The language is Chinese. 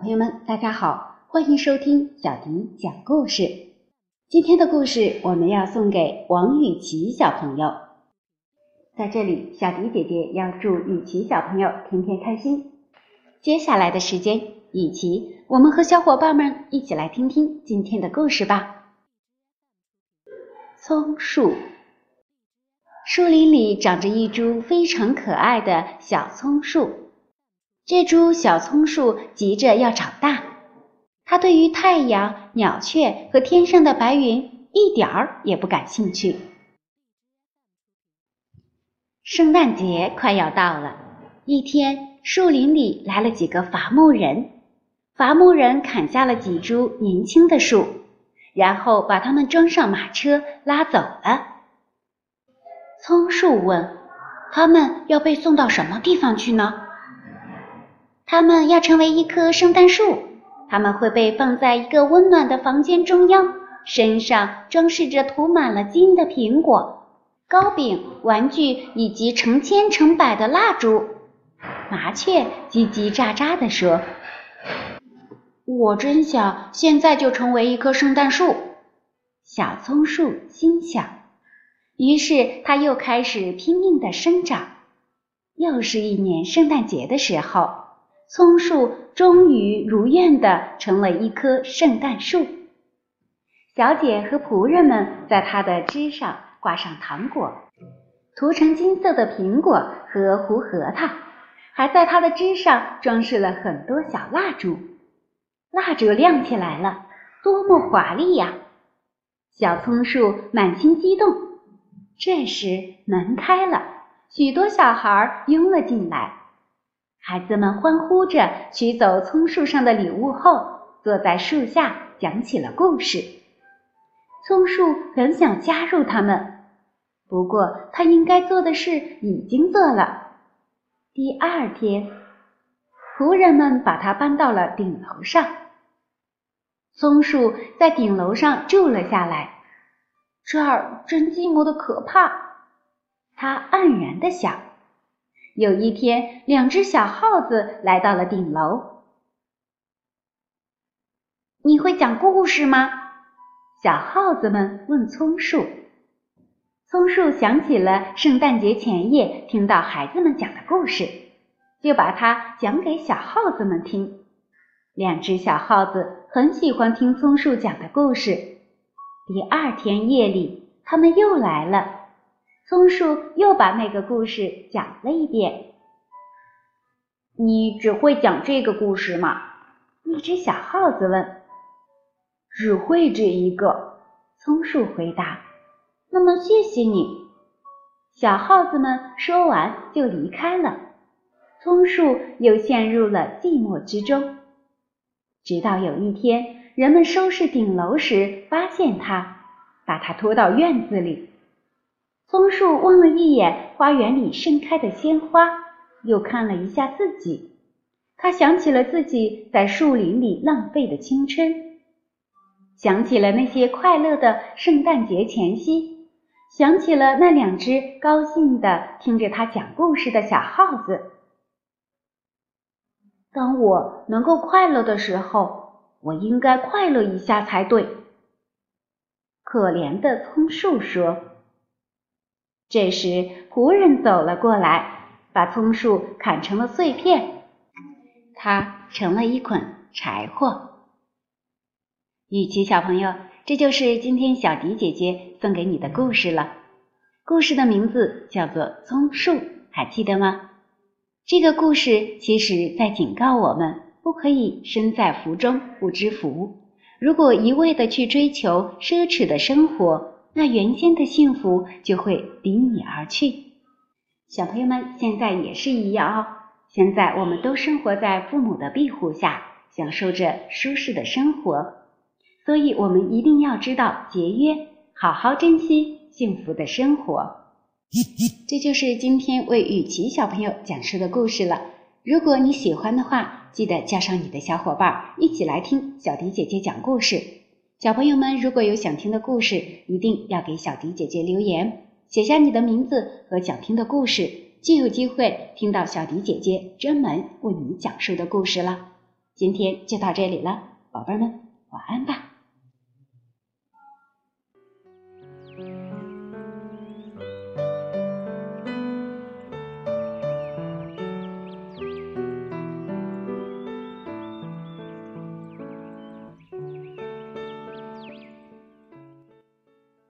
朋友们，大家好，欢迎收听小迪讲故事。今天的故事我们要送给王雨琪小朋友。在这里，小迪姐姐要祝雨琪小朋友天天开心。接下来的时间，雨琪，我们和小伙伴们一起来听听今天的故事吧。葱树，树林里长着一株非常可爱的小松树。这株小葱树急着要长大，它对于太阳、鸟雀和天上的白云一点儿也不感兴趣。圣诞节快要到了，一天，树林里来了几个伐木人，伐木人砍下了几株年轻的树，然后把它们装上马车拉走了。松树问：“他们要被送到什么地方去呢？”他们要成为一棵圣诞树，他们会被放在一个温暖的房间中央，身上装饰着涂满了金的苹果、糕饼、玩具以及成千成百的蜡烛。麻雀叽叽喳喳地说：“我真想现在就成为一棵圣诞树。”小松树心想。于是，它又开始拼命地生长。又是一年圣诞节的时候。松树终于如愿的成了一棵圣诞树。小姐和仆人们在它的枝上挂上糖果，涂成金色的苹果和胡核桃，还在它的枝上装饰了很多小蜡烛。蜡烛亮起来了，多么华丽呀！小松树满心激动。这时门开了，许多小孩拥了进来。孩子们欢呼着取走葱树上的礼物后，坐在树下讲起了故事。松树很想加入他们，不过他应该做的事已经做了。第二天，仆人们把它搬到了顶楼上。松树在顶楼上住了下来，这儿真寂寞的可怕，他黯然的想。有一天，两只小耗子来到了顶楼。你会讲故事吗？小耗子们问松树。松树想起了圣诞节前夜听到孩子们讲的故事，就把它讲给小耗子们听。两只小耗子很喜欢听松树讲的故事。第二天夜里，他们又来了。松树又把那个故事讲了一遍。你只会讲这个故事吗？一只小耗子问。只会这一个。松树回答。那么谢谢你。小耗子们说完就离开了。松树又陷入了寂寞之中。直到有一天，人们收拾顶楼时发现它，把它拖到院子里。松树望了一眼花园里盛开的鲜花，又看了一下自己。他想起了自己在树林里浪费的青春，想起了那些快乐的圣诞节前夕，想起了那两只高兴的听着他讲故事的小耗子。当我能够快乐的时候，我应该快乐一下才对。可怜的葱树说。这时，仆人走了过来，把葱树砍成了碎片，它成了一捆柴火。雨琪小朋友，这就是今天小迪姐姐送给你的故事了。故事的名字叫做《葱树》，还记得吗？这个故事其实在警告我们，不可以身在福中不知福。如果一味的去追求奢侈的生活，那原先的幸福就会离你而去。小朋友们现在也是一样哦。现在我们都生活在父母的庇护下，享受着舒适的生活，所以我们一定要知道节约，好好珍惜幸福的生活。这就是今天为雨琪小朋友讲述的故事了。如果你喜欢的话，记得叫上你的小伙伴一起来听小迪姐姐讲故事。小朋友们，如果有想听的故事，一定要给小迪姐姐留言，写下你的名字和想听的故事，就有机会听到小迪姐姐专门为你讲述的故事了。今天就到这里了，宝贝们，晚安吧。